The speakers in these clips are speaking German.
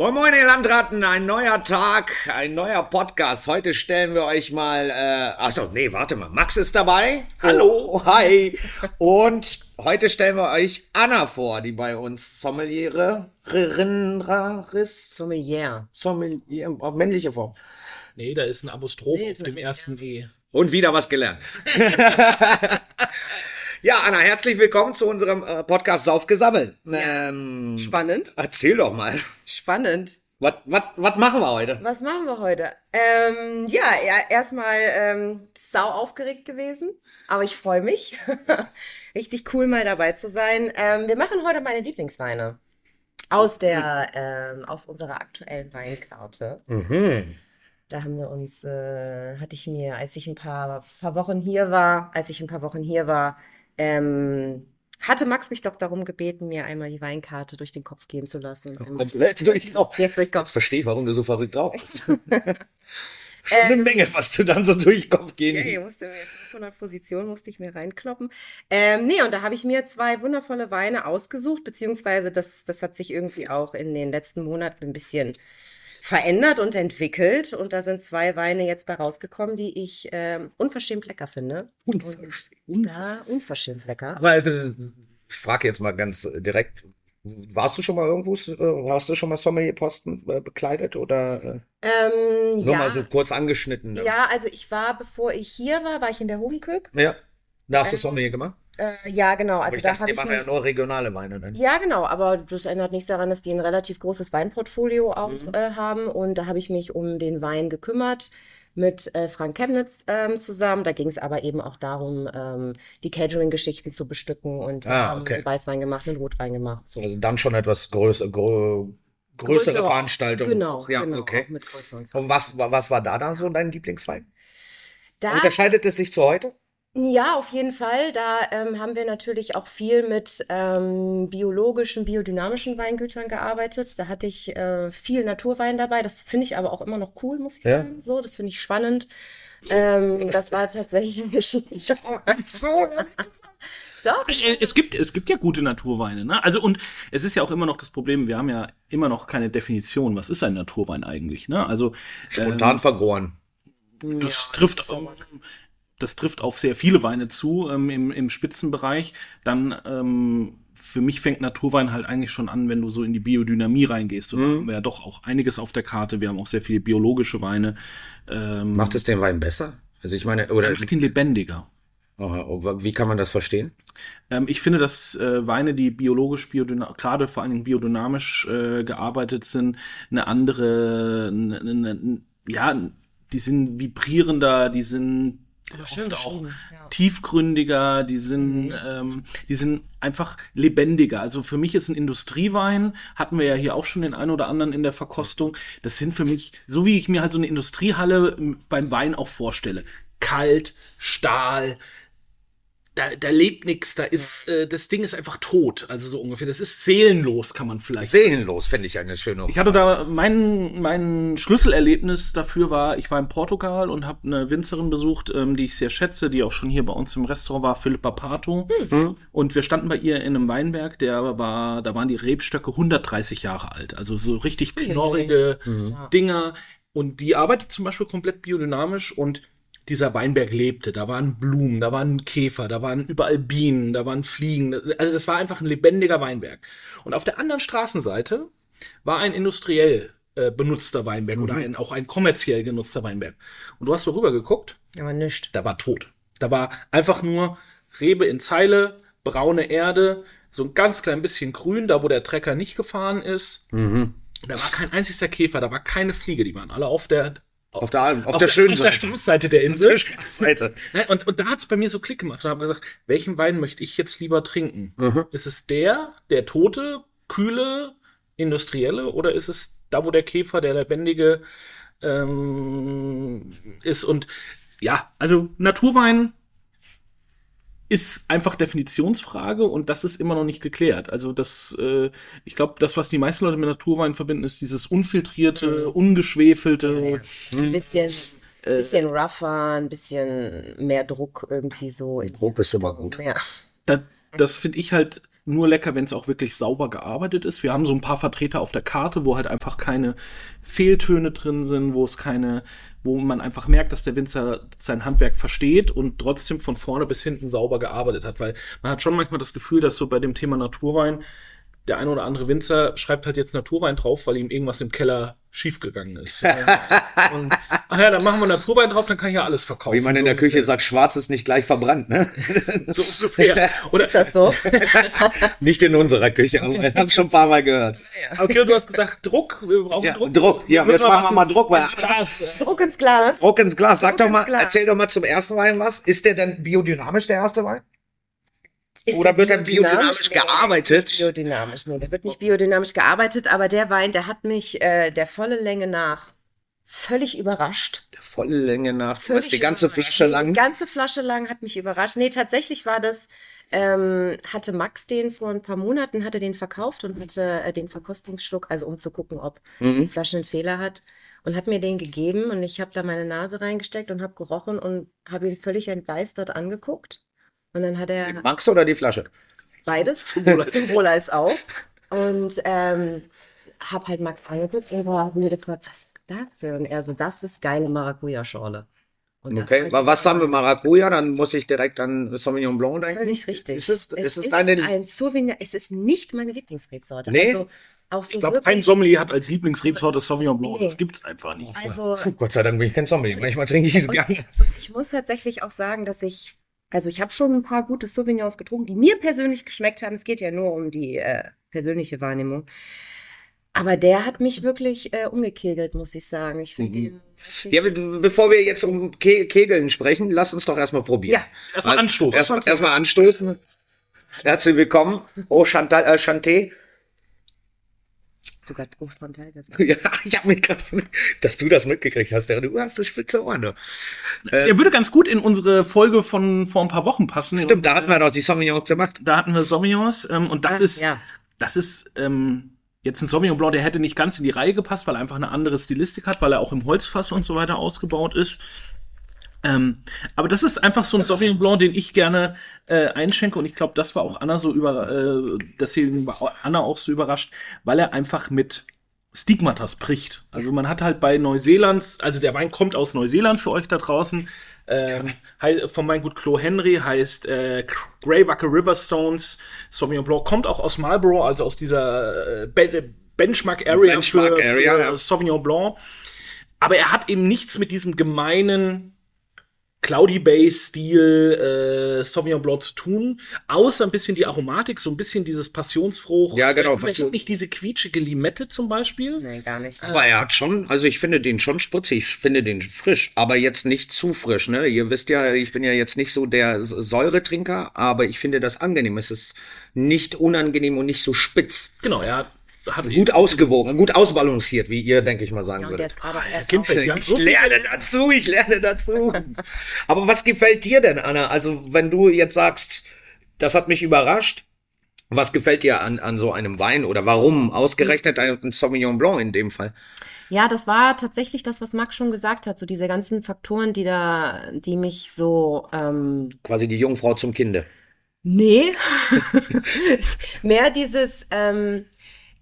Moin Moin, ihr Landratten, ein neuer Tag, ein neuer Podcast. Heute stellen wir euch mal, äh, achso, nee, warte mal, Max ist dabei. Hallo. Oh, hi. Und heute stellen wir euch Anna vor, die bei uns Sommeliere, Rinraris, Sommelier. Sommelier, auf männliche Form. Nee, da ist ein Apostroph Nee, auf dem ersten E. Und wieder was gelernt. ja, Anna, herzlich willkommen zu unserem äh, Podcast Saufgesammelt. Ähm, Spannend. erzähl doch mal. Spannend. Was was was machen wir heute? Was machen wir heute? Ähm, ja, ja erstmal ähm, sau aufgeregt gewesen, aber ich freue mich. Richtig cool, mal dabei zu sein. Ähm, wir machen heute meine Lieblingsweine aus der ähm, aus unserer aktuellen Weinkarte. Mhm. Da haben wir uns, äh, hatte ich mir, als ich ein paar, paar Wochen hier war, als ich ein paar Wochen hier war, ähm, hatte Max mich doch darum gebeten, mir einmal die Weinkarte durch den Kopf gehen zu lassen. Komplett durch den Kopf. Ja, durch Jetzt Kopf. verstehe ich, warum du so verrückt drauf bist. Schon eine Menge, was du dann so durch den Kopf gehen Ja, ich musste mir 500 Positionen musste ich mir reinkloppen. Ähm, nee, und da habe ich mir zwei wundervolle Weine ausgesucht, beziehungsweise das, das hat sich irgendwie auch in den letzten Monaten ein bisschen verändert und entwickelt. Und da sind zwei Weine jetzt bei rausgekommen, die ich ähm, unverschämt lecker finde. Unverschämt. Da unverschämt lecker. Aber also, ich frage jetzt mal ganz direkt, warst du schon mal irgendwo, äh, hast du schon mal Sommelierposten äh, bekleidet oder äh, Ähm, nur ja, mal so kurz angeschnitten? ne? ja, also ich war, bevor ich hier war, war ich in der Hohenkök. Ja. Da hast du Ähm, Sommelier gemacht? Äh, ja, genau. Aber Also ich da dachte, ich machen ja nur regionale Weine dann. Ja, genau, aber das ändert nichts daran, dass die ein relativ großes Weinportfolio auch Mhm. äh, haben. Und da habe ich mich um den Wein gekümmert mit äh, Frank Chemnitz ähm, zusammen. Da ging es aber eben auch darum, ähm, die Catering-Geschichten zu bestücken. Und wir Ah, haben okay. Weißwein gemacht, einen Rotwein gemacht. So. Also dann schon etwas größer, grö größere Größere- Veranstaltungen. Genau, Ja, genau, okay. Und was, was war da dann so dein Lieblingswein? Da Unterscheidet es sich zu heute? Ja, auf jeden Fall. Da ähm, haben wir natürlich auch viel mit ähm, biologischen, biodynamischen Weingütern gearbeitet. Da hatte ich äh, viel Naturwein dabei. Das finde ich aber auch immer noch cool, muss ich Ja. sagen. So, das finde ich spannend. Ähm, das war tatsächlich so. Doch. Äh, Es gibt, es gibt ja gute Naturweine, ne? Also, und es ist ja auch immer noch das Problem, wir haben ja immer noch keine Definition, was ist ein Naturwein eigentlich, ne? Also, Spontan vergoren. das trifft, das trifft auf sehr viele Weine zu ähm, im, im Spitzenbereich. Dann, ähm, für mich fängt Naturwein halt eigentlich schon an, wenn du so in die Biodynamie reingehst. Und da haben wir ja doch auch einiges auf der Karte. Wir haben auch sehr viele biologische Weine. Ähm, Macht es den Wein besser? Also ich meine, oder macht ihn lebendiger. Aha, wie kann man das verstehen? Ähm, ich finde, dass äh, Weine, die biologisch, biodynamisch, gerade vor allen Dingen biodynamisch äh, gearbeitet sind, eine andere, ne, ne, ne, ja, die sind vibrierender, die sind schön oft auch ja. tiefgründiger, die sind, ähm, die sind einfach lebendiger. Also für mich ist ein Industriewein, hatten wir ja hier auch schon den einen oder anderen in der Verkostung. Das sind für mich, so wie ich mir halt so eine Industriehalle m, beim Wein auch vorstelle. Kalt, Stahl, da, da lebt nichts, da ist, äh, das Ding ist einfach tot, also so ungefähr. Das ist seelenlos, kann man vielleicht. Seelenlos finde ich eine schöne. Ich hatte da mein, mein Schlüsselerlebnis dafür war, ich war in Portugal und habe eine Winzerin besucht, ähm, die ich sehr schätze, die auch schon hier bei uns im Restaurant war, Philippa Pato. Und wir standen bei ihr in einem Weinberg, der war, da waren die Rebstöcke 130 Jahre alt, also so richtig knorrige Dinger. Und die arbeitet zum Beispiel komplett biodynamisch und dieser Weinberg lebte. Da waren Blumen, da waren Käfer, da waren überall Bienen, da waren Fliegen. Also das war einfach ein lebendiger Weinberg. Und auf der anderen Straßenseite war ein industriell äh, benutzter Weinberg oder ein, auch ein kommerziell genutzter Weinberg. Und du hast so rüber geguckt, Aber nicht. da war tot. Da war einfach nur Rebe in Zeile, braune Erde, so ein ganz klein bisschen grün, da wo der Trecker nicht gefahren ist. Da war kein einziger Käfer, da war keine Fliege, die waren alle auf der auf der, auf, der schönen auf der Seite. Straßseite der Insel. Seite. Ne, Und, und da hat's bei mir so Klick gemacht und habe gesagt, welchen Wein möchte ich jetzt lieber trinken? Ist es der, der tote, kühle, industrielle oder ist es da, wo der Käfer, der lebendige ähm, ist? Und ja, also Naturwein ist einfach Definitionsfrage und das ist immer noch nicht geklärt. Also das, äh, ich glaube, das, was die meisten Leute mit Naturwein verbinden, ist dieses unfiltrierte, ungeschwefelte. Ein bisschen, bisschen rougher, ein bisschen mehr Druck irgendwie so. Druck ist immer gut. Ja. Da, das finde ich halt nur lecker, wenn es auch wirklich sauber gearbeitet ist. Wir haben so ein paar Vertreter auf der Karte, wo halt einfach keine Fehltöne drin sind, wo es keine, wo man einfach merkt, dass der Winzer sein Handwerk versteht und trotzdem von vorne bis hinten sauber gearbeitet hat. Weil man hat schon manchmal das Gefühl, dass so bei dem Thema Naturwein der ein oder andere Winzer schreibt halt jetzt Naturwein drauf, weil ihm irgendwas im Keller schiefgegangen ist. und, ach ja, dann machen wir Naturwein drauf, dann kann ich ja alles verkaufen. Wie man in so der Küche ungefähr. sagt, schwarz ist nicht gleich verbrannt, ne? So ungefähr. Oder, Ist das so? Nicht in unserer Küche, aber ich habe schon ein paar Mal gehört. okay, du hast gesagt Druck, wir brauchen Ja, Druck. Druck. Ja, jetzt machen wir mal ins- Druck, weil- ins Glas. Druck ins Glas. Druck ins Glas. Sag Druck doch mal, erzähl doch mal zum ersten Wein was. Ist der denn biodynamisch, der erste Wein? Ist Oder der wird er biodynamisch Nee, der wird gearbeitet? Nicht biodynamisch, nee, der wird nicht biodynamisch gearbeitet, aber der Wein, der hat mich äh, der volle Länge nach völlig überrascht. Volle Länge nach. Völlig hast die ganze überrascht. Flasche Die lang. ganze Flasche lang hat mich überrascht. Nee, tatsächlich war das, ähm, hatte Max den vor ein paar Monaten, hatte den verkauft und hatte äh, den Verkostungsschluck, also um zu gucken, ob die Mhm. Flasche einen Fehler hat. Und hat mir den gegeben und ich habe da meine Nase reingesteckt und habe gerochen und habe ihn völlig entgeistert angeguckt. Und dann hat er Max oder die Flasche? beides, Sowohl als auch. Und ähm, hab halt Max angeguckt und war mir gefragt, was ist das für? Und er so, das ist geile Maracuja-Schorle. Okay. ich was haben wir Maracuja? Dann muss ich direkt an Sauvignon Blanc denken. Völlig richtig. Ist es, ist es ist deine, ein Sauvignon, es ist nicht meine Lieblingsrebsorte. Nee? Also auch so Ich glaube, kein Sommelier hat als Lieblingsrebsorte Sauvignon Blanc. Nee. Das gibt's einfach nicht. also Gott sei Dank bin ich kein Sommelier. Manchmal trinke ich es gerne. Ich muss tatsächlich auch sagen, dass ich, also ich habe schon ein paar gute Sauvignons getrunken, die mir persönlich geschmeckt haben. Es geht ja nur um die äh, persönliche Wahrnehmung. Aber der hat mich wirklich äh, umgekegelt, muss ich sagen. Ich finde den. richtig- Ja, be- bevor wir jetzt um Ke Kegeln sprechen, lass uns doch erstmal probieren. Ja. Erstmal anstoßen. Erstmal erstmal anstoßen. Herzlich willkommen. Oh, Chantal, äh, Chanté. Sogar Großfrontal gesagt. Ja, ich habe mich gerade, dass du das mitgekriegt hast. Du hast so spitze Ohren. du. Der würde ganz gut in unsere Folge von vor ein paar Wochen passen. Stimmt, da hatten wir doch die Sauvignons gemacht. Da hatten wir Sauvignons ähm, und das Ah, ist, ja. das ist ähm, jetzt ein Sauvignon Blanc, der hätte nicht ganz in die Reihe gepasst, weil er einfach eine andere Stilistik hat, weil er auch im Holzfass und so weiter ausgebaut ist. Ähm, aber das ist einfach so ein Sauvignon Blanc, den ich gerne äh, einschenke und ich glaube, das war auch Anna so über, äh, deswegen war Anna auch so überrascht, weil er einfach mit Stigmatas bricht. Also man hat halt bei Neuseelands, also der Wein kommt aus Neuseeland für euch da draußen. Ähm, von Weingut Klo Henry heißt äh, Greywacker Riverstones. Sauvignon Blanc kommt auch aus Marlborough, also aus dieser äh, Be Benchmark Area Benchmark für, Area, für ja. Sauvignon Blanc. Aber er hat eben nichts mit diesem gemeinen Cloudy Base Stil äh, Sauvignon Blanc zu tun, außer ein bisschen die Aromatik, so ein bisschen dieses Passionsfrucht. Ja, genau, Vielleicht Passion- nicht diese quietschige Limette zum Beispiel. Nee, gar nicht. Aber er hat schon, also ich finde den schon spritzig, ich finde den frisch, aber jetzt nicht zu frisch, ne? Ihr wisst ja, ich bin ja jetzt nicht so der Säuretrinker, aber ich finde das angenehm. Es ist nicht unangenehm und nicht so spitz. Genau, er hat, hat Gut ausgewogen, gut ausbalanciert, wie ihr, denke ich mal, sagen Ja, würdet. so Ich lerne dazu, ich lerne dazu. Aber was gefällt dir denn, Anna? Also, wenn du jetzt sagst, das hat mich überrascht, was gefällt dir an, an so einem Wein oder warum ausgerechnet ein Sauvignon Blanc in dem Fall? Ja, das war tatsächlich das, was Max schon gesagt hat. So diese ganzen Faktoren, die da, die mich so ähm, Quasi die Jungfrau zum Kinde. Nee. Mehr dieses, ähm,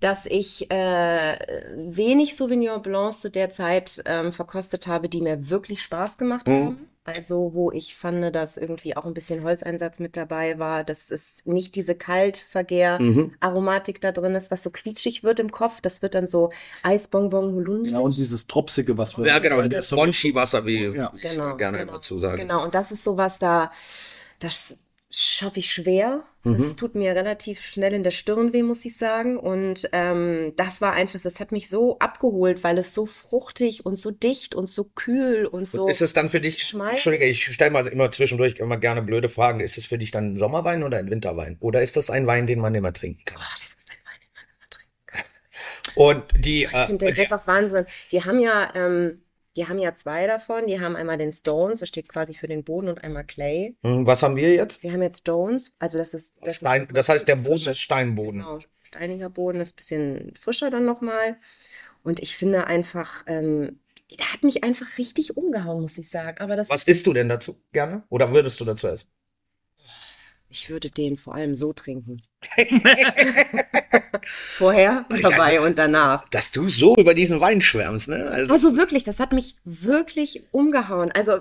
dass ich äh, wenig Sauvignon Blancs zu der Zeit ähm, verkostet habe, die mir wirklich Spaß gemacht haben. Also, wo ich fand, dass irgendwie auch ein bisschen Holzeinsatz mit dabei war, dass es nicht diese Kaltvergär-Aromatik da drin ist, was so quietschig wird im Kopf. Das wird dann so Eisbonbon Holunder. Ja, und dieses Tropsige, was wir Ja, genau, das Bonchi-Wasser, wie Ja. ich Genau, gerne genau, immer zu sagen. Genau, und das ist sowas da, das schaffe ich schwer. Das Mhm. tut mir relativ schnell in der Stirn weh, muss ich sagen. Und ähm, das war einfach, das hat mich so abgeholt, weil es so fruchtig und so dicht und so kühl und so. Ist es dann für dich, Schmeiß- Entschuldige, ich stelle mal immer zwischendurch immer gerne blöde Fragen. Ist es für dich dann ein Sommerwein oder ein Winterwein? Oder ist das ein Wein, den man immer trinken kann? Oh, das ist ein Wein, den man immer trinken kann. Und die, Ich finde äh, den einfach Wahnsinn. Die haben ja, ähm, die haben ja zwei davon. Die haben einmal den Stones, das steht quasi für den Boden, und einmal Clay. hm, was haben wir jetzt? Wir haben jetzt Stones, also das ist, das Stein, ist das heißt, der Boden ist Steinboden. Genau, steiniger Boden ist ein bisschen frischer dann nochmal. Und ich finde einfach, ähm, der hat mich einfach richtig umgehauen, muss ich sagen. Aber das Was isst du denn dazu gerne? Oder würdest du dazu essen? Ich würde den vor allem so trinken. Vorher, dabei und danach. Dass du so über diesen Wein schwärmst, ne? Also wirklich, das hat mich wirklich umgehauen. Also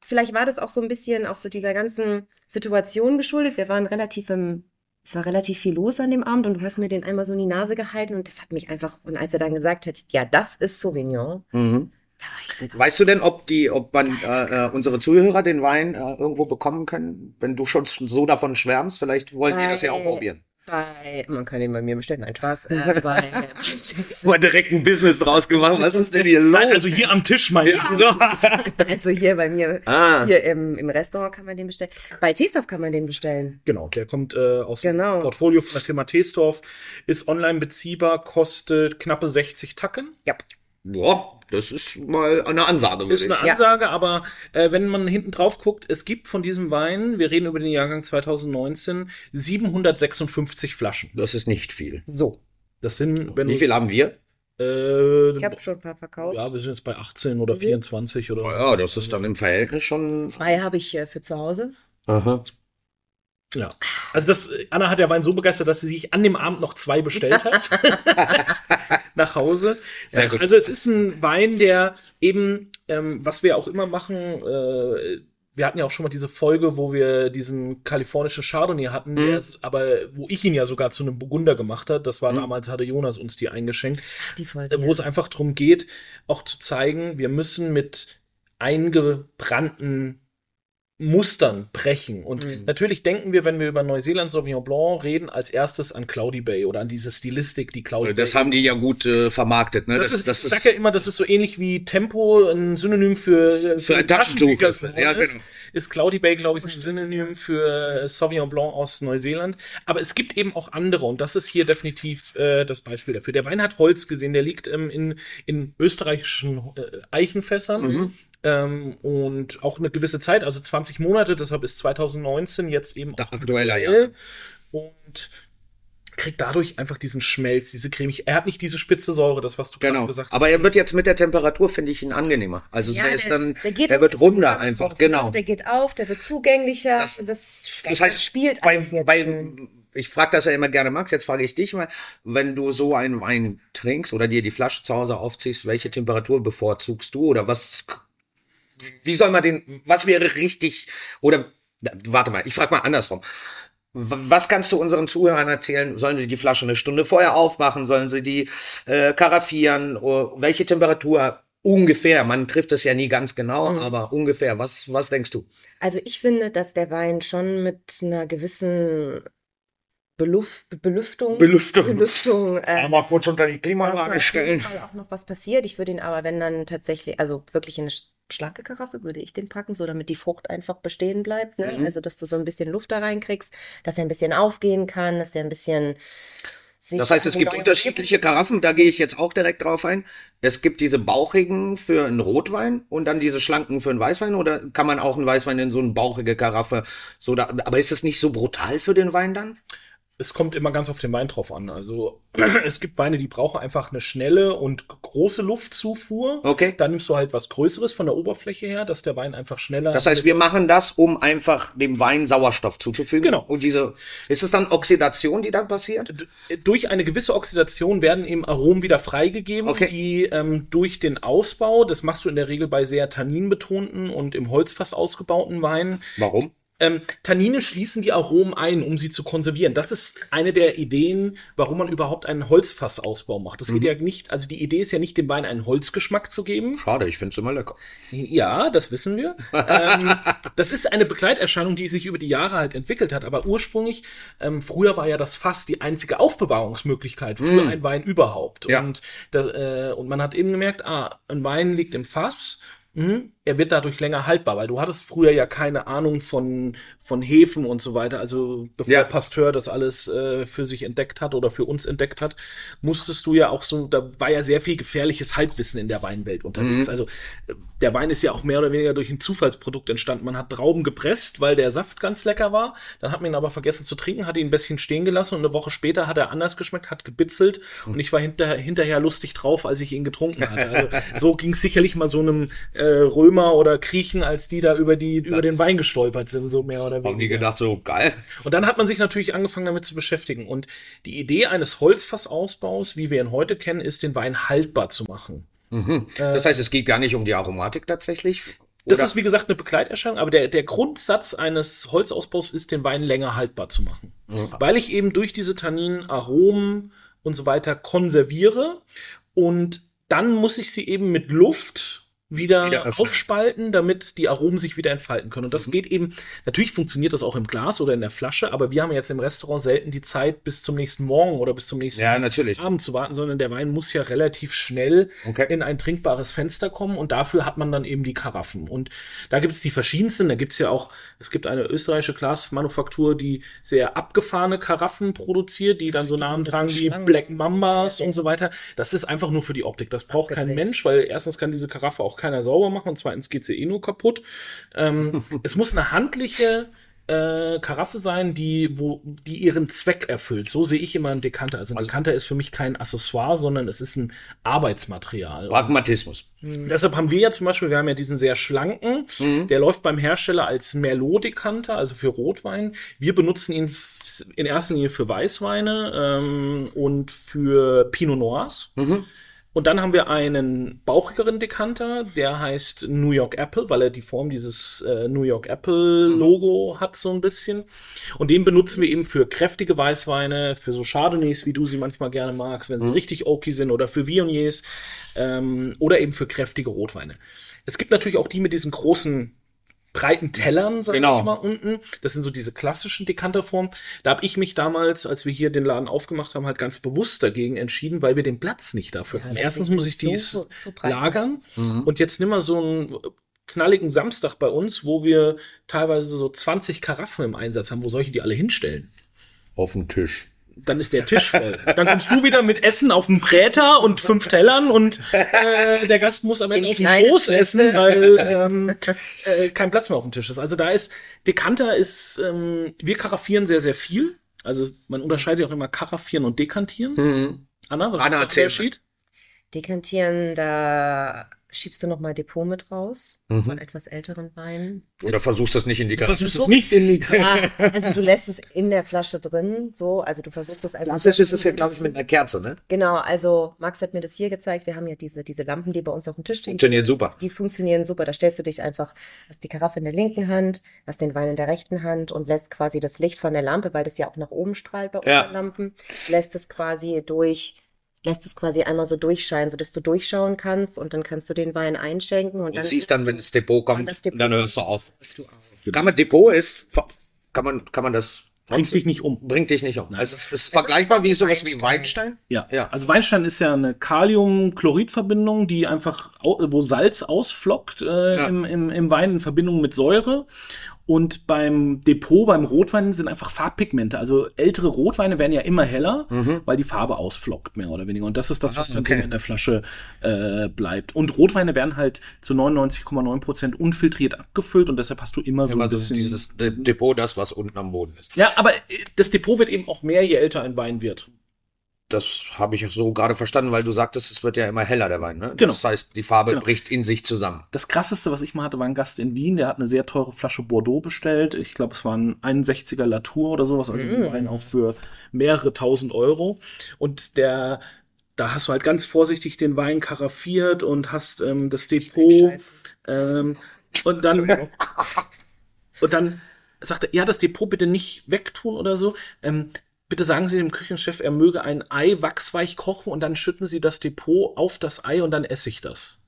vielleicht war das auch so ein bisschen auch so dieser ganzen Situation geschuldet. Wir waren relativ im, es war relativ viel los an dem Abend und du hast mir den einmal so in die Nase gehalten und das hat mich einfach, und als er dann gesagt hat, ja, das ist Sauvignon, mhm. da war ich so, Weißt du denn, ob die, ob man äh, äh, unsere Zuhörer den Wein äh, irgendwo bekommen können, wenn du schon so davon schwärmst? Vielleicht wollen die das ja auch probieren. Bei, man kann ihn bei mir bestellen, nein, Spaß, äh, bei, Mal direkt ein Business draus gemacht. Was ist denn hier los? Also hier am Tisch meinst du? also hier bei mir, Ah. hier im, im Restaurant kann man den bestellen. Bei Teesdorf kann man den bestellen. Genau, der kommt äh, aus Genau. dem Portfolio von der Firma Teesdorf, ist online beziehbar, kostet knappe 60 Tacken. Ja. Boah, das ist mal eine Ansage, würde Ist eine ich. Ja. Ansage, aber äh, wenn man hinten drauf guckt, es gibt von diesem Wein, wir reden über den Jahrgang 2019, 756 Flaschen. Das ist nicht viel. So. Das sind, wenn Wie viel haben wir? Äh, Ich habe schon ein paar verkauft. ja, wir sind jetzt bei 18 oder Mhm. 24 oder so. Ja, das ist dann im Verhältnis schon. Zwei habe ich äh, für zu Hause. Aha. Ja. Also das, Anna hat der Wein so begeistert, dass sie sich an dem Abend noch zwei bestellt hat. nach Hause. Sehr Ja, gut. Also es ist ein Wein, der eben, ähm, was wir auch immer machen, äh, wir hatten ja auch schon mal diese Folge, wo wir diesen kalifornischen Chardonnay hatten, Mhm. der ist, aber wo ich ihn ja sogar zu einem Burgunder gemacht hat. Das war Mhm. damals, hatte Jonas uns die eingeschenkt. Ach, die Folge. Äh, wo es einfach darum geht, auch zu zeigen, wir müssen mit eingebrannten Mustern brechen. Und Mhm. natürlich denken wir, wenn wir über Neuseeland Sauvignon Blanc reden, als erstes an Cloudy Bay oder an diese Stilistik, die Cloudy Das Bay haben die ja gut äh, vermarktet. Ne? das, ist, ich sag ja immer, das ist so ähnlich wie Tempo ein Synonym für, äh, Für ein Taschentuch ist. ist, ja, ist, genau. ist Cloudy Bay, glaube ich, ein Synonym für äh, Sauvignon Blanc aus Neuseeland. Aber es gibt eben auch andere und das ist hier definitiv äh, das Beispiel dafür. Der Wein hat Holz gesehen, der liegt ähm, in, in österreichischen äh, Eichenfässern. Mhm. Ähm, und auch eine gewisse Zeit, also 20 Monate, deshalb ist 2019 jetzt eben auch aktueller, ja. Und kriegt dadurch einfach diesen Schmelz, diese cremig. Er hat nicht diese spitze Säure, das, was du gerade Genau. gesagt hast. Aber er wird jetzt mit der Temperatur, finde ich, ihn angenehmer. Also der ist dann, der, auch wird runder einfach, auf, genau. Der geht auf, der wird zugänglicher. Das- Das, Das heißt, spielt bei, alles jetzt bei, schön. ich frage das ja immer gerne, Max, jetzt frage ich dich mal, wenn du so einen Wein trinkst oder dir die Flasche zu Hause aufziehst, welche Temperatur bevorzugst du oder was, wie soll man den, was wäre richtig, oder, warte mal, ich frage mal andersrum. Was kannst du unseren Zuhörern erzählen? Sollen sie die Flasche eine Stunde vorher aufmachen? Sollen sie die äh, karaffieren? Welche Temperatur ungefähr? Man trifft es ja nie ganz genau, Mhm. aber ungefähr. Was, was denkst du? Also ich finde, dass der Wein schon mit einer gewissen Beluf Belüftung, Belüftung. Belüftung äh, mal kurz unter die Klimaanlage stellen. Auch noch was passiert. Ich würde ihn aber, wenn dann tatsächlich, also wirklich in eine schlanke Karaffe würde ich den packen, so damit die Frucht einfach bestehen bleibt. Ne? Mhm. Also, dass du so ein bisschen Luft da reinkriegst, dass er ein bisschen aufgehen kann, dass er ein bisschen Das heißt, es gibt unterschiedliche Karaffen, da gehe ich jetzt auch direkt drauf ein. Es gibt diese bauchigen für einen Rotwein und dann diese schlanken für einen Weißwein oder kann man auch einen Weißwein in so eine bauchige Karaffe so da, aber ist es nicht so brutal für den Wein dann? Es kommt immer ganz auf den Wein drauf an. Also es gibt Weine, die brauchen einfach eine schnelle und große Luftzufuhr. Okay. Dann nimmst du halt was Größeres von der Oberfläche her, dass der Wein einfach schneller. Das heißt, wir machen das, um einfach dem Wein Sauerstoff zuzufügen. Genau. Und diese, ist es dann Oxidation, die dann passiert? durch eine gewisse Oxidation werden eben Aromen wieder freigegeben, Okay. die ähm, durch den Ausbau, das machst du in der Regel bei sehr tanninbetonten und im Holzfass ausgebauten Weinen, Warum? Ähm, Tannine schließen die Aromen ein, um sie zu konservieren. Das ist eine der Ideen, warum man überhaupt einen Holzfassausbau macht. Das geht ja nicht, also die Idee ist ja nicht, dem Wein einen Holzgeschmack zu geben. Schade, ich finde es immer lecker. Ja, das wissen wir. ähm, das ist eine Begleiterscheinung, die sich über die Jahre halt entwickelt hat. Aber ursprünglich, ähm, früher war ja das Fass die einzige Aufbewahrungsmöglichkeit für einen Wein überhaupt. Ja. Und, da, äh, und man hat eben gemerkt, ah, ein Wein liegt im Fass. Mhm. Er wird dadurch länger haltbar, weil du hattest früher ja keine Ahnung von, von Hefen und so weiter. Also bevor Ja. Pasteur das alles äh, für sich entdeckt hat oder für uns entdeckt hat, musstest du ja auch so, da war ja sehr viel gefährliches Halbwissen in der Weinwelt unterwegs. Also äh, der Wein ist ja auch mehr oder weniger durch ein Zufallsprodukt entstanden. Man hat Trauben gepresst, weil der Saft ganz lecker war. Dann hat man ihn aber vergessen zu trinken, hat ihn ein bisschen stehen gelassen und eine Woche später hat er anders geschmeckt, hat gebitzelt und ich war hinter, hinterher lustig drauf, als ich ihn getrunken hatte. Also so ging es sicherlich mal so einem äh, Römer Römer oder Griechen, als die da über die über den Wein gestolpert sind, so mehr oder Haben die weniger. gedacht, so geil. Und dann hat man sich natürlich angefangen damit zu beschäftigen. Und die Idee eines Holzfassausbaus, wie wir ihn heute kennen, ist, den Wein haltbar zu machen. Das heißt, es geht gar nicht um die Aromatik tatsächlich. Das Oder- ist wie gesagt eine Begleiterscheinung, aber der, der Grundsatz eines Holzausbaus ist, den Wein länger haltbar zu machen. Weil ich eben durch diese Tanninen Aromen und so weiter konserviere und dann muss ich sie eben mit Luft wieder, Wieder aufspalten, damit die Aromen sich wieder entfalten können. Und Mhm. das geht eben, natürlich funktioniert das auch im Glas oder in der Flasche, aber wir haben jetzt im Restaurant selten die Zeit, bis zum nächsten Morgen oder bis zum nächsten Ja, natürlich. Abend zu warten, sondern der Wein muss ja relativ schnell Okay. in ein trinkbares Fenster kommen und dafür hat man dann eben die Karaffen. Und da gibt es die verschiedensten, da gibt es ja auch, es gibt eine österreichische Glasmanufaktur, die sehr abgefahrene Karaffen produziert, die dann so Namen tragen wie. Black Mambas und so weiter. Das ist einfach nur für die Optik. Das braucht kein. Mensch, weil erstens kann diese Karaffe auch keiner sauber machen und zweitens geht sie eh nur kaputt. Ähm, es muss eine handliche äh, Karaffe sein, die, wo, die ihren Zweck erfüllt. So sehe ich immer einen Dekanter. Also ein Dekanter ist für mich kein Accessoire, sondern es ist ein Arbeitsmaterial. Pragmatismus. Deshalb haben wir ja zum Beispiel, wir haben ja diesen sehr schlanken, der läuft beim Hersteller als Merlot-Dekanter, also für Rotwein. Wir benutzen ihn in erster Linie für Weißweine ähm, und für Pinot Noirs. Und dann haben wir einen bauchigeren Dekanter, der heißt New York Apple, weil er die Form dieses äh, New York Apple Logo hat so ein bisschen. Und den benutzen wir eben für kräftige Weißweine, für so Chardonnays, wie du sie manchmal gerne magst, wenn sie richtig oaky sind, oder für Viogniers ähm, oder eben für kräftige Rotweine. Es gibt natürlich auch die mit diesen großen breiten Tellern, sag Genau. ich mal, unten. Das sind so diese klassischen Dekanterformen. Da habe ich mich damals, als wir hier den Laden aufgemacht haben, halt ganz bewusst dagegen entschieden, weil wir den Platz nicht dafür haben. das Erstens muss ich so- dies so- lagern. Und jetzt nimm mal so einen knalligen Samstag bei uns, wo wir teilweise so 20 Karaffen im Einsatz haben. Wo soll ich die alle hinstellen? Auf den Tisch. Dann ist der Tisch voll. Dann kommst du wieder mit Essen auf dem Präter und fünf Tellern und äh, der Gast muss am Ende auf den Schoß essen, weil ähm, äh, kein Platz mehr auf dem Tisch ist. Also da ist, Dekanter ist, ähm, wir karaffieren sehr, sehr viel. Also man unterscheidet auch immer karaffieren und dekantieren. Anna, was Anna, ist der Unterschied? Dekantieren, da schiebst du nochmal Depot mit raus Mhm. von etwas älteren Weinen. Oder versuchst das nicht in die Garage. Versuchst es nicht in die Ja, also du lässt es in der Flasche drin, so, also du versuchst es einfach. Das ist, das ja, glaube ich, mit einer Kerze, ne? Genau, also Max hat mir das hier gezeigt. Wir haben ja diese, diese Lampen, die bei uns auf dem Tisch stehen. Funktioniert super. Die funktionieren super. Da stellst du dich einfach, hast die Karaffe in der linken Hand, hast den Wein in der rechten Hand und lässt quasi das Licht von der Lampe, weil das ja auch nach oben strahlt bei Ja. unseren Lampen, lässt es quasi durch, lässt es quasi einmal so durchscheinen, sodass du durchschauen kannst und dann kannst du den Wein einschenken und Du dann siehst dann, wenn das Depot kommt, das Depot dann hörst du auf. hörst du auf. Kann man Depot ist, kann man, kann man das Bringt dich nicht um. bringt dich nicht um. Also es ist vergleichbar wie sowas wie Weinstein. Ja. Ja. Also Weinstein ist ja eine Kalium-Chlorid-Verbindung, die einfach, wo Salz ausflockt äh, Ja. im, im, im Wein in Verbindung mit Säure. Und beim Depot, beim Rotwein sind einfach Farbpigmente. Also ältere Rotweine werden ja immer heller, weil die Farbe ausflockt, mehr oder weniger. Und das ist das, was dann Mhm. Ah, okay. in der Flasche äh, bleibt. Und Rotweine werden halt zu 99,9 Prozent unfiltriert abgefüllt und deshalb hast du immer so Immer ein so bisschen. dieses De- Depot, das, was unten am Boden ist. ja, aber äh, das Depot wird eben auch mehr, je älter ein Wein wird. Das habe ich so gerade verstanden, weil du sagtest, es wird ja immer heller, der Wein. Ne? Genau. Das heißt, die Farbe Genau. bricht in sich zusammen. Das krasseste, was ich mal hatte, war ein Gast in Wien, der hat eine sehr teure Flasche Bordeaux bestellt. Ich glaube, es war ein 61er Latour oder sowas, also ein Wein auch für mehrere tausend Euro. Und der, da hast du halt ganz vorsichtig den Wein karaffiert und hast ähm, das Depot. Ähm, und dann, und dann sagte er, ja, das Depot bitte nicht wegtun oder so. Ähm, bitte sagen Sie dem Küchenchef, er möge ein Ei wachsweich kochen und dann schütten Sie das Depot auf das Ei und dann esse ich das.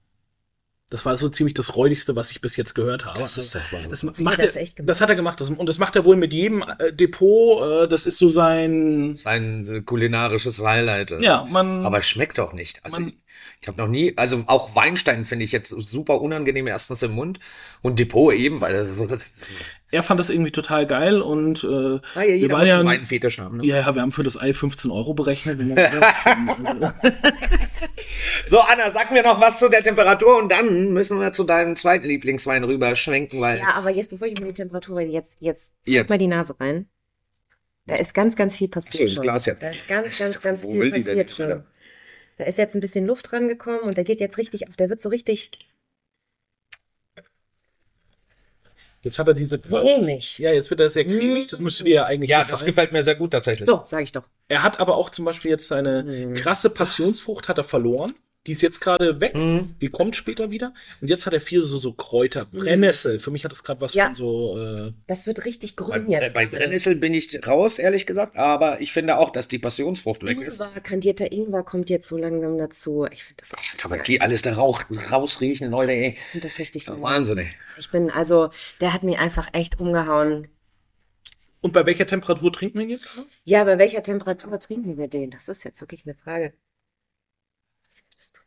Das war so ziemlich das räudigste, was ich bis jetzt gehört habe. Das ist doch Wahnsinn. Das, macht das er, echt gemacht? das hat er gemacht. Das, und das macht er wohl mit jedem äh, Depot. Äh, das ist so sein. Sein äh, kulinarisches Highlight. Ja, man. Aber es schmeckt doch nicht. Also Man- ich, ich habe noch nie, also auch Weinstein finde ich jetzt super unangenehm, erstens im Mund und Depot eben, weil er fand das irgendwie total geil und äh, ah, ja, wir waren muss ja, einen Weinfetisch haben. Ne? ja, ja, wir haben für das Ei 15 Euro berechnet. So, Anna, sag mir noch was zu der Temperatur und dann müssen wir zu deinem zweiten Lieblingswein rüberschwenken, weil Ja, aber jetzt, bevor ich mir die Temperatur rede, jetzt, jetzt, Jetzt. mal die Nase rein. Da ist ganz, ganz viel passiert so, das. Glas jetzt. Da ist ganz, ganz, ganz Wo viel will die denn passiert jetzt, schon. Da ist jetzt ein bisschen Luft dran gekommen und der geht jetzt richtig auf, der wird so richtig, Jetzt hat er diese. Cremig. Ja, jetzt wird er sehr cremig. Das müsste dir ja eigentlich Ja, das gefallen. gefällt mir sehr gut tatsächlich. So, sag ich doch. Er hat aber auch zum Beispiel jetzt seine krasse Passionsfrucht hat er verloren. Die ist jetzt gerade weg. Die kommt später wieder. Und jetzt hat er viel so, so Kräuter. Brennnessel. Für mich hat das gerade was Ja. von so. Äh, Das wird richtig Bei, grün äh, jetzt. bei Brennnessel bin ich raus, ehrlich gesagt, aber ich finde auch, dass die Passionsfrucht weg ist. Ingwer, kandierter Ingwer kommt jetzt so langsam dazu. Ich finde das, echt- Aber die alles da rauch, rausriechen, Leute, ey. ich find das richtig nice. Wahnsinn, ey. Ich bin, also, der hat mich einfach echt umgehauen. und bei welcher Temperatur trinken wir ihn jetzt? Ja, bei welcher Temperatur trinken wir den? Das ist jetzt wirklich eine Frage. Was würdest?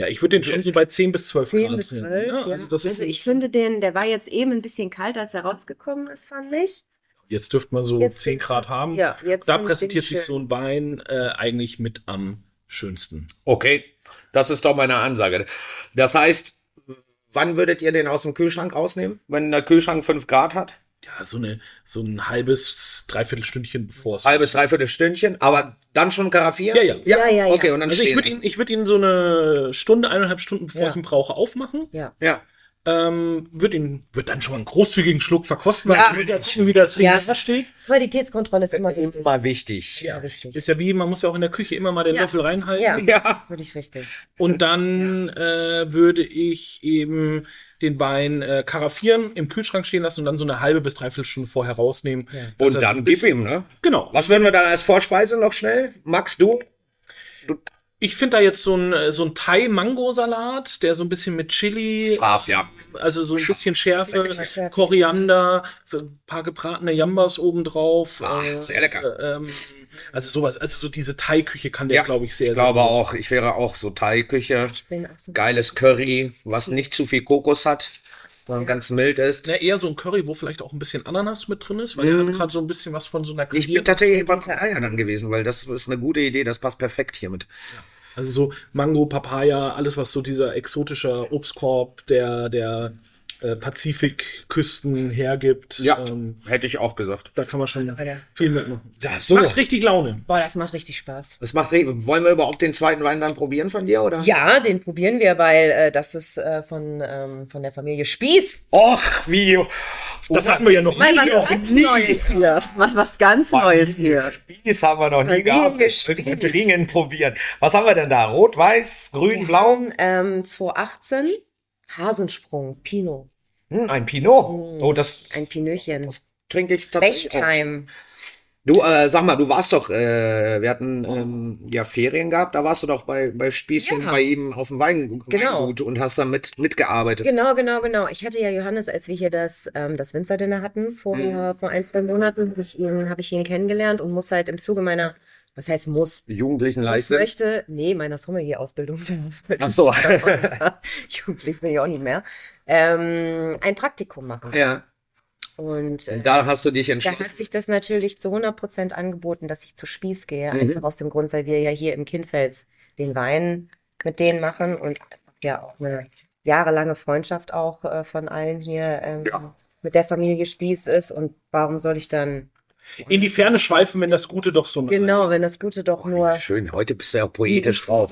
Ja, ich würde den schon so bei 10 bis 12 10 Grad bis trinken. 12, Ja, ja. also das ist, also ich finde den, der war jetzt eben ein bisschen kalt, als er rausgekommen ist, fand ich. jetzt dürfte man so Jetzt 10 find ich- Grad haben. Ja, jetzt da präsentiert sich schön. so ein Wein äh, eigentlich mit am schönsten. Okay, das ist doch meine Ansage. Das heißt, wann würdet ihr den aus dem Kühlschrank rausnehmen? Wenn der Kühlschrank 5 Grad hat? Ja, so, eine, so ein halbes, dreiviertel Stündchen bevor es. Halbes, dreiviertel Stündchen, aber dann schon karaffieren? Ja, ja. Ja, ja, ja. Okay, und dann Also ich stehen würde ihn, ich würde ihn so eine Stunde, eineinhalb Stunden, bevor Ja. ich ihn brauche, aufmachen. Ja. Ja. Ähm, würde ihn, würde dann schon mal einen großzügigen Schluck verkosten, weil Ja. ich will ja gucken, wie das Ja. Wasser steht. Qualitätskontrolle ist immer wichtig. Immer wichtig. Ja, richtig. Ist ja wie, man muss ja auch in der Küche immer mal den Ja. Löffel reinhalten. Ja, Ja. würde ich richtig. Und dann äh, würde ich eben den Wein äh, karaffieren, im Kühlschrank stehen lassen und dann so eine halbe bis dreiviertel Stunde vorher rausnehmen. Und so dann gib ihm, ne? Genau. Was würden wir dann als Vorspeise noch schnell? Max, du? Ich finde da jetzt so ein, äh, so ein Thai-Mango-Salat, der so ein bisschen mit Chili, Brav, ja. also so ein bisschen Schärfe. Koriander, ein paar gebratene Jambas obendrauf. Ah, äh, sehr lecker. äh, ähm, also sowas, also so diese Thai-Küche kann der, Ja, glaube ich, sehr, Ich glaube sehr gut. auch, ich wäre auch so Thai-Küche. Ich bin auch so. Geiles Curry, was nicht zu viel Kokos hat, sondern ganz mild ist. Na, eher so ein Curry, wo vielleicht auch ein bisschen Ananas mit drin ist, weil er hat gerade so ein bisschen was von so einer Ich bin tatsächlich bei Eier dann gewesen, weil das ist eine gute Idee, das passt perfekt hiermit. Also so Mango, Papaya, alles was so dieser exotische Obstkorb der, der äh, Pazifikküsten hergibt. Ähm, hätte ich auch gesagt. da kann man schon Alter. viel mitmachen. Ja, so. Macht richtig Laune. Boah, das macht richtig Spaß. Das macht re- Wollen wir überhaupt den zweiten Wein dann probieren von dir, oder? Ja, den probieren wir, weil äh, das ist äh, von, ähm, von der Familie Spieß. Och, wie. Das hatten wir ja noch Mal nie. was ganz Neues hier. Mal was ganz Neues hier. Spieß haben wir noch nie gehabt. Das wir dringend probieren. Was haben wir denn da? Rot, weiß, grün, blau? Ähm, 2018 Hasensprung, Pinot. Hm, ein Pinot. Oh, das, Ein Pinöchen. das trinke ich tatsächlich. auch. Du, äh, sag mal, du warst doch, äh, wir hatten ähm, ja Ferien gehabt, da warst du doch bei, bei Spießchen Ja. bei ihm auf dem Wein, Genau. Weingut und hast da mit, mitgearbeitet. Genau, genau, genau. Ich hatte ja Johannes, als wir hier das, ähm, das Winzerdinner hatten, vor, Mhm. vor ein, zwei Monaten, habe ich ihn, habe ich ihn kennengelernt und muss halt im Zuge meiner, was heißt muss? Jugendlichen Ich Leichtsinn. möchte, nee, meiner Sommelier-Ausbildung. Ach so. Jugendlich bin ich auch nicht mehr. Ähm, ein Praktikum machen. Ja. Und äh, Da hast du dich da hat entschlossen. sich das natürlich zu 100 Prozent angeboten, dass ich zu Spieß gehe. Mhm. Einfach aus dem Grund, weil wir ja hier im Kindfels den Wein mit denen machen und ja auch eine jahrelange Freundschaft auch äh, von allen hier ähm, Ja. mit der Familie Spieß ist. Und warum soll ich dann, In die Ferne schweifen, wenn das Gute doch so genau, wenn das Gute doch nur Schön, heute bist du ja poetisch drauf.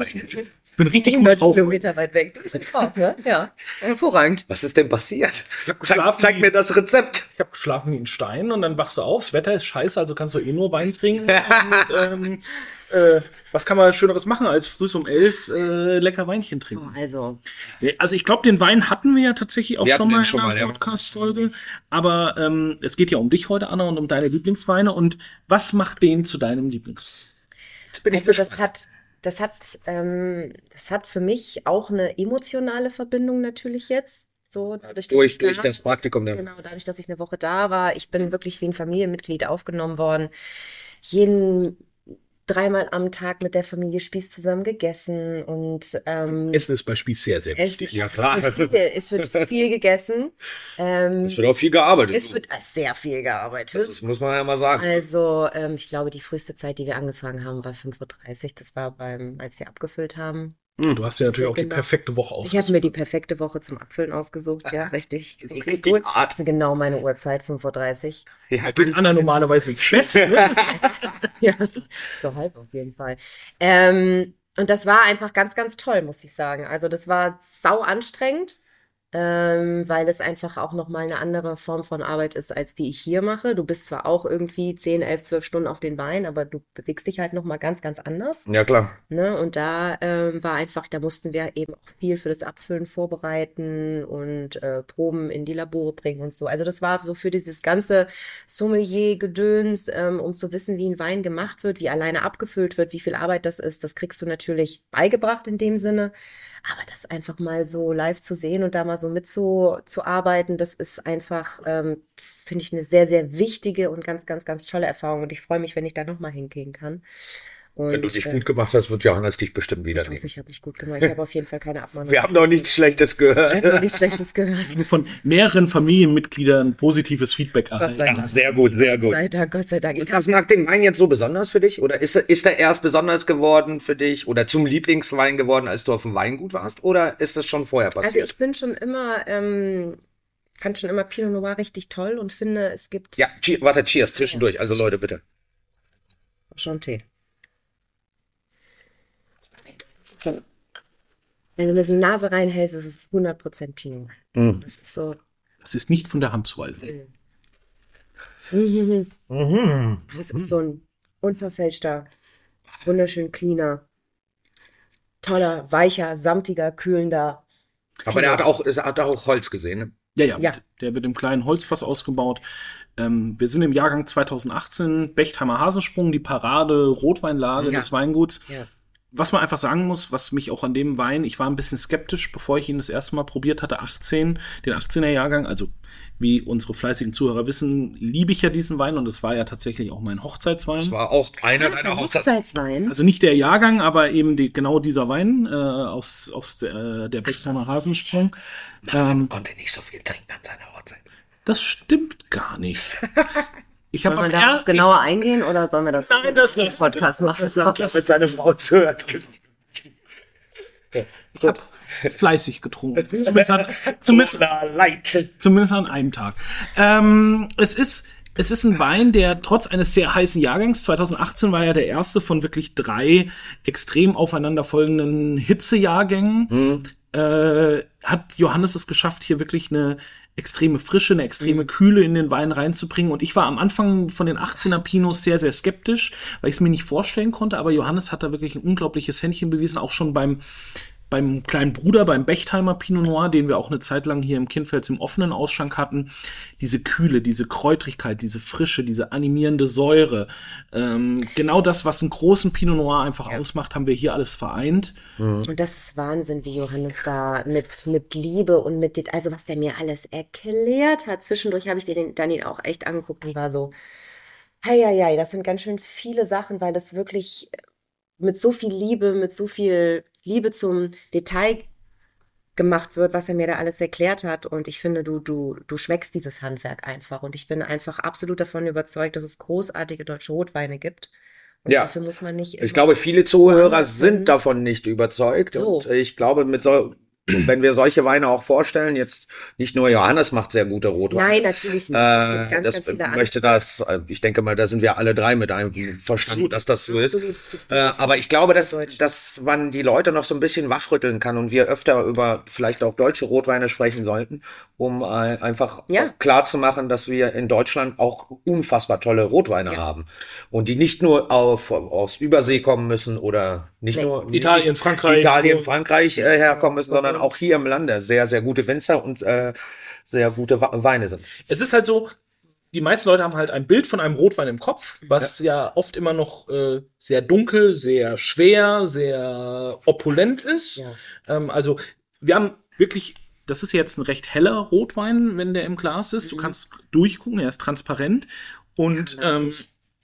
Ich bin richtig gut 100 drauf. Kilometer weit weg. Du bist drauf, ne? Ja, hervorragend. Was ist denn passiert? Zeig, zeig mir das Rezept. Ich habe geschlafen wie ein Stein und dann wachst du auf. Das Wetter ist scheiße, also kannst du eh nur Wein trinken. und, ähm, äh, was kann man Schöneres machen, als früh um elf äh, lecker Weinchen trinken? Oh, also, Also ich glaube, den Wein hatten wir ja tatsächlich auch Wir schon mal in einer ja. Podcast-Folge. Aber ähm, es geht ja um dich heute, Anna, und um deine Lieblingsweine. Und was macht den zu deinem Lieblings? Jetzt bin ich also das hat, das hat, ähm, das hat für mich auch eine emotionale Verbindung natürlich jetzt. So, dadurch, dass durch, ich durch da- das Praktikum. Der, Genau, dadurch, dass ich eine Woche da war, ich bin wirklich wie ein Familienmitglied aufgenommen worden. Jeden dreimal am Tag mit der Familie Spieß zusammen gegessen und ähm, Essen ist bei Spieß sehr, sehr es, wichtig. Ja, klar. Es wird viel, es wird viel gegessen. Ähm, Es wird auch viel gearbeitet. es wird sehr viel das gearbeitet. ist, muss man ja mal sagen. Also, ähm, ich glaube, die früheste Zeit, die wir angefangen haben, war 5.30 Uhr. Das war beim, als wir abgefüllt haben. Du hast ja natürlich auch die Genau. perfekte Woche Ich habe ausgesucht. mir die perfekte Woche zum Abfüllen ausgesucht. Ja, richtig. richtig richtig gut. ist genau meine Uhrzeit, 5.30 Uhr. Ja, Geht Anna normalerweise ins Bett. ne? Ja, so halb auf jeden Fall. Ähm, und das war einfach ganz, ganz toll, muss ich sagen. Also das war sau anstrengend. Ähm, weil es einfach auch nochmal eine andere Form von Arbeit ist, als die ich hier mache. Du bist zwar auch irgendwie 10, 11, 12 Stunden auf den Beinen, aber du bewegst dich halt nochmal ganz, ganz anders. Ja, klar. Ne? Und da ähm, war einfach, da mussten wir eben auch viel für das Abfüllen vorbereiten und äh, Proben in die Labore bringen und so. Also das war so für dieses ganze Sommelier-Gedöns, ähm, um zu wissen, wie ein Wein gemacht wird, wie alleine abgefüllt wird, wie viel Arbeit das ist. Das kriegst du natürlich beigebracht in dem Sinne. Aber das einfach mal so live zu sehen und da mal so mitzuarbeiten, das ist einfach, ähm, finde ich, eine sehr, sehr wichtige und ganz, ganz, ganz tolle Erfahrung. Und ich freue mich, wenn ich da nochmal hingehen kann. Und, Wenn du dich äh, gut gemacht hast, wird Johannes dich bestimmt wieder ich hoffe, nehmen. ich habe mich gut gemacht. Ich habe auf jeden Fall keine Abmahnung. Wir haben noch nichts Schlechtes Ich habe noch gehört. nichts Schlechtes gehört. Von mehreren Familienmitgliedern positives Feedback Gott erhalten. Dank. Sehr gut, sehr gut. Sei Dank, Gott sei Dank. Ich Ist das nach dem Wein jetzt so besonders für dich? Oder ist, er- ist er erst besonders geworden für dich oder zum Lieblingswein geworden, als du auf dem Weingut warst? Oder ist das schon vorher Also passiert? ich bin schon immer, ähm, fand schon immer Pinot Noir richtig toll und finde, es gibt ja, warte, cheers, zwischendurch. Also Leute, bitte. schon Tee. Wenn du das in die Nase reinhältst, ist es 100% Pinot. Mhm. Das ist so. Das ist nicht von der Hand zu weisen. Mhm. Das ist so ein unverfälschter, wunderschön cleaner, toller, weicher, samtiger, kühlender. Aber der hat auch, er hat auch Holz gesehen. Ne? Ja, ja, Ja. der wird im kleinen Holzfass ausgebaut. Ähm, wir sind im Jahrgang 2018, Bechtheimer Hasensprung, die Parade, Rotweinlage Ja. des Weinguts. Ja. Was man einfach sagen muss, was mich auch an dem Wein, ich war ein bisschen skeptisch, bevor ich ihn das erste Mal probiert hatte, 18, den 18er Jahrgang, also wie unsere fleißigen Zuhörer wissen, liebe ich ja diesen Wein und es war ja tatsächlich auch mein Hochzeitswein. Das war auch einer deiner ein Hochzeits... Hochzeitswein. Also nicht der Jahrgang, aber eben die, genau dieser Wein äh, aus, aus der, der Bechtheimer Hasensprung. Ähm, konnte nicht so viel trinken an seiner Hochzeit. das stimmt gar nicht. Ich Sollen habe wir darauf genauer eingehen oder sollen wir das Nein, das im lass- Podcast machen? das lass- das- Mit seiner Frau zuhört. Ich habe fleißig getrunken. Zumindest an, zumindest, zumindest an einem Tag. Ähm, es ist es ist ein Wein, der trotz eines sehr heißen Jahrgangs, 2018 war ja der erste von wirklich drei extrem aufeinanderfolgenden Hitzejahrgängen, äh, hat Johannes es geschafft, hier wirklich eine extreme Frische, eine extreme Kühle in den Wein reinzubringen. Und ich war am Anfang von den 18er Pinots sehr, sehr skeptisch, weil ich es mir nicht vorstellen konnte. Aber Johannes hat da wirklich ein unglaubliches Händchen bewiesen, auch schon beim beim kleinen Bruder, beim Bechtheimer Pinot Noir, den wir auch eine Zeit lang hier im Kindfels im offenen Ausschank hatten, diese Kühle, diese Kräutrigkeit, diese Frische, diese animierende Säure, ähm, genau das, was einen großen Pinot Noir einfach ausmacht, haben wir hier alles vereint. Und das ist Wahnsinn, wie Johannes da mit, mit Liebe und mit, also was der mir alles erklärt hat. Zwischendurch habe ich den dann ihn auch echt angeguckt und war so, hei, hei, hei, das sind ganz schön viele Sachen, weil das wirklich mit so viel Liebe, mit so viel Liebe zum Detail gemacht wird, was er mir da alles erklärt hat. Und ich finde, du, du, du schmeckst dieses Handwerk einfach. Und ich bin einfach absolut davon überzeugt, dass es großartige deutsche Rotweine gibt. Und Ja. dafür muss man nicht Ich glaube, viele Zuhörer sind davon nicht überzeugt. So. Und ich glaube, mit so, wenn wir solche Weine auch vorstellen, jetzt nicht nur Johannes macht sehr gute Rotweine. Nein, natürlich nicht. Äh, ganz, das ganz möchte das, äh, ich denke mal, da sind wir alle drei mit einem Verstand, dass das so ist. Absolut, Äh, aber ich glaube, dass, dass man die Leute noch so ein bisschen wachrütteln kann und wir öfter über vielleicht auch deutsche Rotweine sprechen sollten, um äh, einfach Ja. klar zu machen, dass wir in Deutschland auch unfassbar tolle Rotweine haben und die nicht nur auf, aus Übersee kommen müssen oder nicht Nee. nur Italien, nicht Frankreich. Italien, Frankreich äh, herkommen müssen, sondern auch hier im Lande sehr, sehr gute Winzer und äh, sehr gute Weine sind. Es ist halt so, die meisten Leute haben halt ein Bild von einem Rotwein im Kopf, was ja, oft immer noch äh, sehr dunkel, sehr schwer, sehr opulent ist. Ja. Ähm, also wir haben wirklich, das ist jetzt ein recht heller Rotwein, wenn der im Glas ist. Du kannst durchgucken, er ist transparent. Und ähm,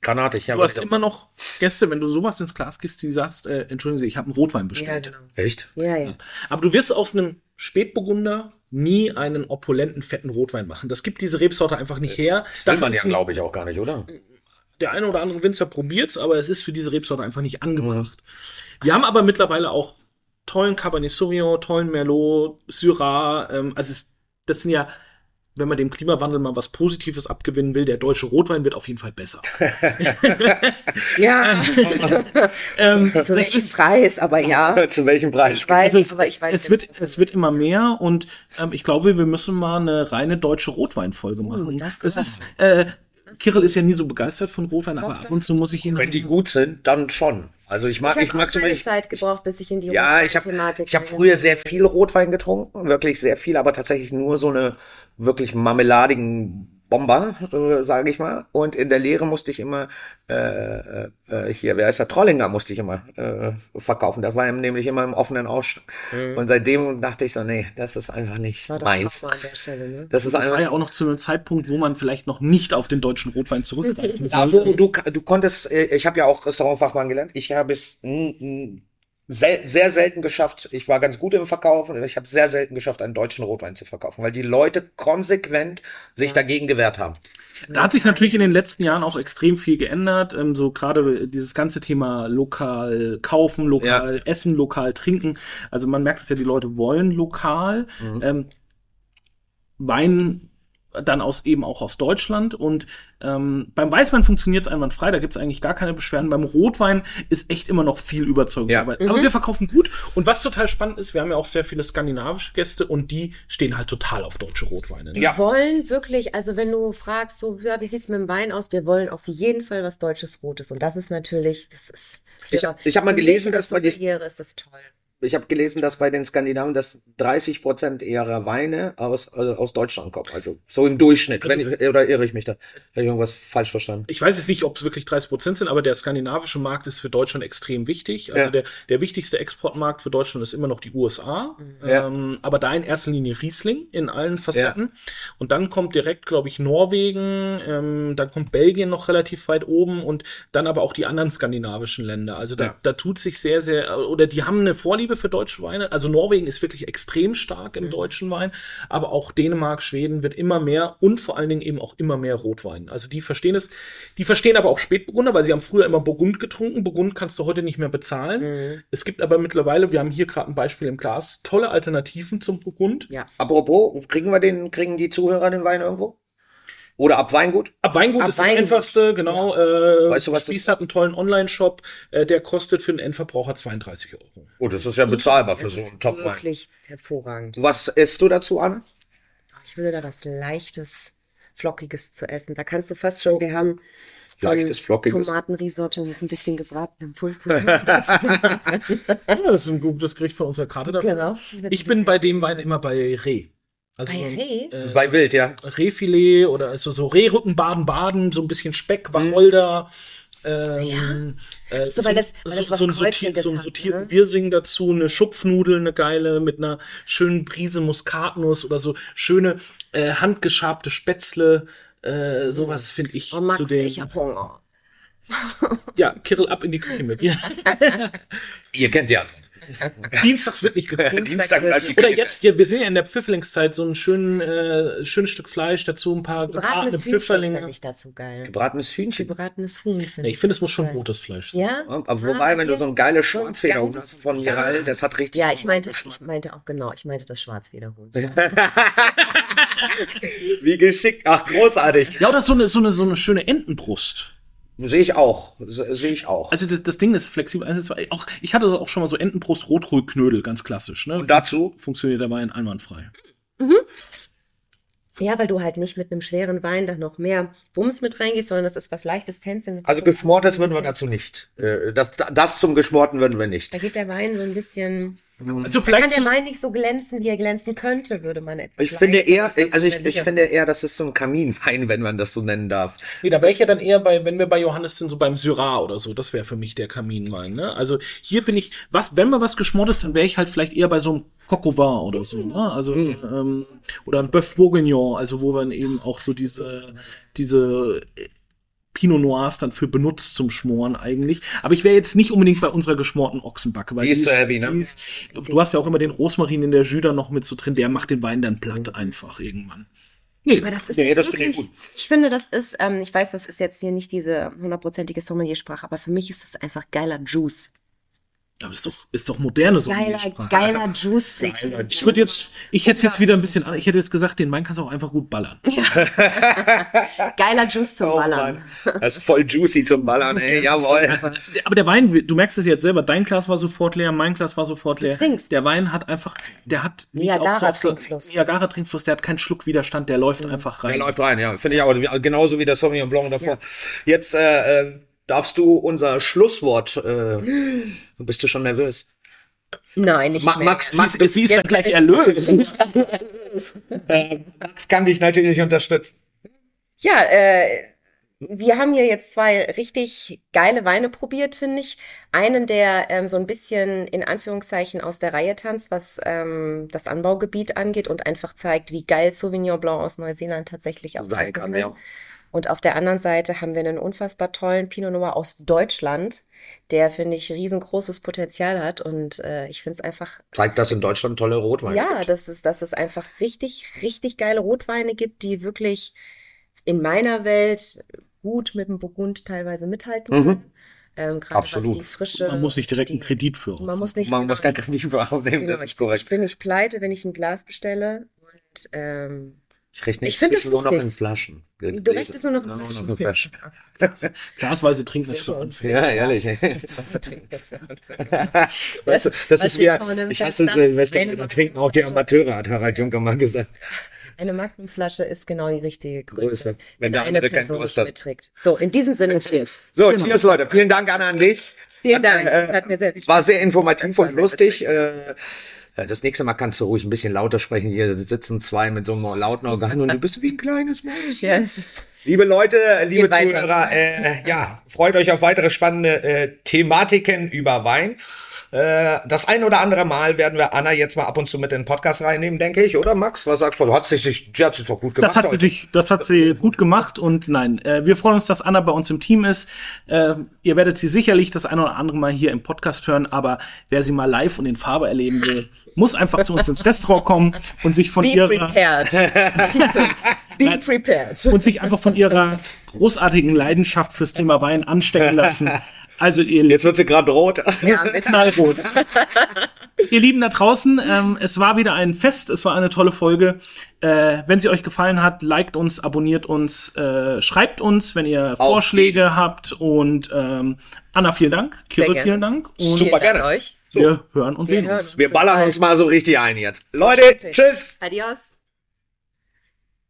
Granatig, ja. du hast immer noch Gäste, wenn du sowas ins Glas gibst, die sagst, äh, entschuldigen Sie, ich habe einen Rotwein Ja, bestellt. genau. Echt? Ja, ja. Aber du wirst aus einem Spätburgunder nie einen opulenten, fetten Rotwein machen. Das gibt diese Rebsorte einfach nicht her. Will Dafür man ja, glaube ich, auch gar nicht, oder? der eine oder andere Winzer probiert's, aber es ist für diese Rebsorte einfach nicht angebracht. Wir haben aber mittlerweile auch tollen Cabernet Sauvignon, tollen Merlot, Syrah, ähm, also es, das sind ja wenn man dem Klimawandel mal was Positives abgewinnen will, der deutsche Rotwein wird auf jeden Fall besser. Ja, ähm, zu welchem Preis, aber ja. Zu welchem Preis? Ich weiß, also es, aber ich weiß es nicht, wird es wird immer mehr und ähm, ich glaube, wir müssen mal eine reine deutsche Rotweinfolge machen. Oh, das ist- ist äh, Kirill ist ja nie so begeistert von Rotwein, aber ab und zu muss ich ihn Wenn die gut sind, dann schon. Also ich mag, Ich ich, habe mag zum Beispiel. Zeit gebraucht, bis ich in die Ja, ich habe Rotwein-Thematik ich hab bin. früher sehr viel Rotwein getrunken, wirklich sehr viel, aber tatsächlich nur so eine wirklich marmeladigen Bomber, äh, sage ich mal. Und in der Lehre musste ich immer, äh, äh, äh, hier, wer ist der Trollinger, musste ich immer äh, verkaufen. Das war nämlich immer im offenen Ausschank. Und seitdem dachte ich so, nee, das ist einfach nicht War das meins. An der Stelle, ne? Das ist Das war ja auch noch zu einem Zeitpunkt, wo man vielleicht noch nicht auf den deutschen Rotwein zurückgreifen Ja, sollte. wo du, du konntest, äh, ich habe ja auch Restaurantfachmann gelernt. Ich habe es sel sehr selten geschafft. Ich war ganz gut im Verkaufen. Ich habe sehr selten geschafft, einen deutschen Rotwein zu verkaufen, weil die Leute konsequent sich dagegen gewehrt haben. Da hat sich natürlich in den letzten Jahren auch extrem viel geändert. Ähm, so gerade dieses ganze Thema lokal kaufen, lokal essen, lokal trinken. Also man merkt es ja, die Leute wollen lokal. Ähm, Wein dann aus eben auch aus Deutschland und ähm, beim Weißwein funktioniert es einwandfrei, da gibt es eigentlich gar keine Beschwerden. Beim Rotwein ist echt immer noch viel Überzeugungsarbeit. Aber wir verkaufen gut und was total spannend ist, wir haben ja auch sehr viele skandinavische Gäste und die stehen halt total auf deutsche Rotweine. ne? Wir wollen wirklich, also wenn du fragst, so, ja, wie sieht's mit dem Wein aus? Wir wollen auf jeden Fall was Deutsches Rotes. Und das ist natürlich, das ist. Ich hab- ich hab mal gelesen, dass bei Sommeliere ist das toll. Ich habe gelesen, dass bei den Skandinaven dass 30 Prozent ihrer Weine aus, äh, aus Deutschland kommen. Also so im Durchschnitt. Wenn ich, oder irre ich mich da? Habe ich irgendwas falsch verstanden? ich weiß jetzt nicht, ob es wirklich 30 Prozent sind, aber der skandinavische Markt ist für Deutschland extrem wichtig. Also Ja. der, der wichtigste Exportmarkt für Deutschland ist immer noch die USA. Ja. Ähm, aber da in erster Linie Riesling in allen Facetten. Und dann kommt direkt, glaube ich, Norwegen, ähm, dann kommt Belgien noch relativ weit oben und dann aber auch die anderen skandinavischen Länder. Also da, Ja. da tut sich sehr, sehr, oder die haben eine Vorliebe für deutsche Weine. Also Norwegen ist wirklich extrem stark im deutschen Wein, aber auch Dänemark, Schweden wird immer mehr und vor allen Dingen eben auch immer mehr Rotwein. Also die verstehen es, die verstehen aber auch Spätburgunder, weil sie haben früher immer Burgund getrunken. Burgund kannst du heute nicht mehr bezahlen. Es gibt aber mittlerweile, wir haben hier gerade ein Beispiel im Glas, tolle Alternativen zum Burgund. Ja. Apropos, kriegen wir den, kriegen die Zuhörer den Wein irgendwo? Oder ab Weingut? Ab Weingut Ab ist Weingut. das einfachste, genau. Äh, Weißt du, was das- Spieß hat einen tollen Online-Shop, äh, der kostet für den Endverbraucher 32 Euro. Oh, das ist ja bezahlbar für Das so ist einen Top-Wein. wirklich hervorragend. Was isst du dazu an? Ich würde da was Leichtes, Flockiges zu essen. Da kannst du fast schon, wir haben so Leichtes, Flockiges. Tomatenrisotto mit ein bisschen gebratenem Pulpo. Ja, das ist ein gutes Gericht von unserer Karte dafür. Genau. Ich bin bei dem Wein immer bei Reh. Also Bei so ein, Reh? Äh, Bei Wild, ja. Rehfilet oder also so Rehrücken baden-baden, so ein bisschen Speck, Wacholder. Ähm, äh, So, weil das- weil das was so ein, sortiert, Kräutriges so ein sortierten ne? Wirsing dazu, eine Schupfnudel, eine geile mit einer schönen Prise Muskatnuss oder so schöne äh, handgeschabte Spätzle. Äh, sowas finde ich Oh, Max, zu den. ich hab Hunger. Ja, Kirill ab in die Küche mit. Ja. Ihr kennt die Antwort. Dienstags wird nicht gekocht. Dienstag bleibt die Oder jetzt, ja, wir sehen ja in der Pfifferlingszeit so ein schönen, äh, schönes Stück Fleisch, dazu ein paar gebratene Pfifferlinge. ich dazu geil. Gebratenes Hühnchen. Gebratenes Huhn finde Nee, ich finde, es muss schon rotes Fleisch sein. Ja? Aber wobei, wenn du so ein geiles So Schwarzfederhuhn hast von Miral, das hat richtig. Ja, ich meinte, ich meinte auch genau, ich meinte das Schwarzwederhuhn. Wie geschickt. Ach, großartig. Ja, oder so eine, so eine, so eine schöne Entenbrust. Sehe ich auch. Se- Sehe ich auch. Also das, das Ding ist flexibel. Also es war auch, ich hatte auch schon mal so Entenbrust, Rotkohlknödel, ganz klassisch. Ne? Und dazu? funktioniert der Wein einwandfrei. Ja, weil du halt nicht mit einem schweren Wein da noch mehr Wumms mit reingehst, sondern das ist was leichtes Tänzeln. Also geschmortes würden wir dazu nicht. Äh, Das, das zum Geschmorten würden wir nicht. Da geht der Wein so ein bisschen. Also Kann vielleicht der Wein nicht so glänzen, wie er glänzen könnte, würde man etwas Ich finde eher, also ich, ich finde eher, das ist so ein Kaminwein, wenn man das so nennen darf. Nee, da wäre ich ja dann eher bei, wenn wir bei Johannes sind, so beim Syrah oder so. Das wäre für mich der Kaminwein. Ne? Also hier bin ich, was, wenn wir was geschmortes, dann wäre ich halt vielleicht eher bei so einem vin oder so. Ne? Also ähm, oder ein Bœuf Bourguignon, also wo man eben auch so diese diese Pinot Noirs dann für benutzt zum Schmoren eigentlich. Aber ich wäre jetzt nicht unbedingt bei unserer geschmorten Ochsenbacke, weil Die ist zu heavy, ne? die ist, du hast ja auch immer den Rosmarin in der Jus dann noch mit so drin, der macht den Wein dann platt einfach irgendwann. Nee, Aber das ist Nee, das das finde ich wirklich, ich finde, das ist, ähm, ich weiß, das ist jetzt hier nicht diese hundertprozentige Sommeliersprache, aber für mich ist das einfach geiler Juice. Aber das ist doch, ist doch moderne so. Geiler, geiler Juice. Geiler Ich würde jetzt, ich hätte jetzt wieder ein bisschen, an- ich hätte jetzt gesagt, den Wein kannst du auch einfach gut ballern. Geiler Juice zum Oh Ballern. Mann, das ist voll juicy zum Ballern, ey, jawohl. Aber der Wein, du merkst es jetzt selber, dein Glas war sofort leer, mein Glas war sofort leer. trinkst. Der Wein hat einfach, der hat wie Niagara auch so auf so- Trinkfluss. Niagara Trinkfluss, der hat keinen Schluckwiderstand, der läuft einfach rein. Der läuft rein, ja, finde ich auch, genauso wie der Sauvignon Blanc davor. Jetzt äh, äh, darfst du unser Schlusswort, äh, bist du schon nervös? Nein, nicht Ma mehr. Max, Sie, Max, ist- sie ist dann gleich erlöst. Max kann dich natürlich unterstützen. Ja, äh, wir haben hier jetzt zwei richtig geile Weine probiert, finde ich. Einen, der ähm, so ein bisschen in Anführungszeichen aus der Reihe tanzt, was ähm, das Anbaugebiet angeht und einfach zeigt, wie geil Sauvignon Blanc aus Neuseeland tatsächlich auch Sein kann, ja. Und auf der anderen Seite haben wir einen unfassbar tollen Pinot Noir aus Deutschland, der, finde ich, riesengroßes Potenzial hat. Und äh, ich finde es einfach Zeigt, dass in Deutschland tolle Rotweine ja, gibt. dass es, dass es einfach richtig, richtig geile Rotweine gibt, die wirklich in meiner Welt gut mit dem Burgund teilweise mithalten Mhm. können. Ähm, gerade Absolut. was die frische. Man muss nicht direkt einen die, Kredit für. Man muss nicht. Man genau, muss gar nicht aufnehmen, genau, das ist ich, ich korrekt. bin nicht pleite, wenn ich ein Glas bestelle. Und ähm, Ich krieg Ich das nur noch in Flaschen. du richtest nur noch Nur noch in in Flaschen. Glasweise trinken ist für Anfänger. Ja, ehrlich. Wasser trinken. Weißt du, das Was ist ja, ich hasse? Silvester, da trinken auch die Amateure, hat Harald Juncker mal gesagt. Eine Magnumflasche ist genau die richtige Größe, Größe, wenn der eine Person nicht hat. mitträgt. So, in diesem Sinne, cheers. So, cheers, Leute. Vielen Dank, Anna, an dich. Vielen Dank. Äh, Das hat mir sehr viel Spaß War sehr informativ und lustig. Äh, das nächste Mal kannst du ruhig ein bisschen lauter sprechen. Hier sitzen zwei mit so einem lauten Organ und du bist wie ein kleines Mäuschen. Ja, es ist Liebe Leute, liebe. Zuhörer, äh, ja, freut euch auf weitere spannende äh, Thematiken über Wein. Äh, das ein oder andere Mal werden wir Anna jetzt mal ab und zu mit in den Podcast reinnehmen, denke ich, oder Max? Was sagst du? Hat sich, sie hat sich doch gut gemacht. Das hat, heute. das hat sie gut gemacht und nein, äh, wir freuen uns, dass Anna bei uns im Team ist. Äh, ihr werdet sie sicherlich das eine oder andere Mal hier im Podcast hören, aber wer sie mal live und in Farbe erleben will, muss einfach zu uns ins Restaurant kommen und sich von be ihrer be prepared. und sich einfach von ihrer großartigen Leidenschaft fürs Thema Wein anstecken lassen. Also ihr Jetzt wird sie gerade rot. Ja, ein bisschen. knallrot. ihr Lieben da draußen, ähm, es war wieder ein Fest, es war eine tolle Folge. Äh, wenn sie euch gefallen hat, liked uns, abonniert uns, äh, schreibt uns, wenn ihr Vorschläge habt und ähm, Anna, vielen Dank, Kirill, gerne. vielen Dank und Super Dank gerne. euch. wir hören und Wir sehen hören uns. uns. Wir Bis ballern bald. uns mal so richtig ein jetzt. Leute, tschüss. Adios.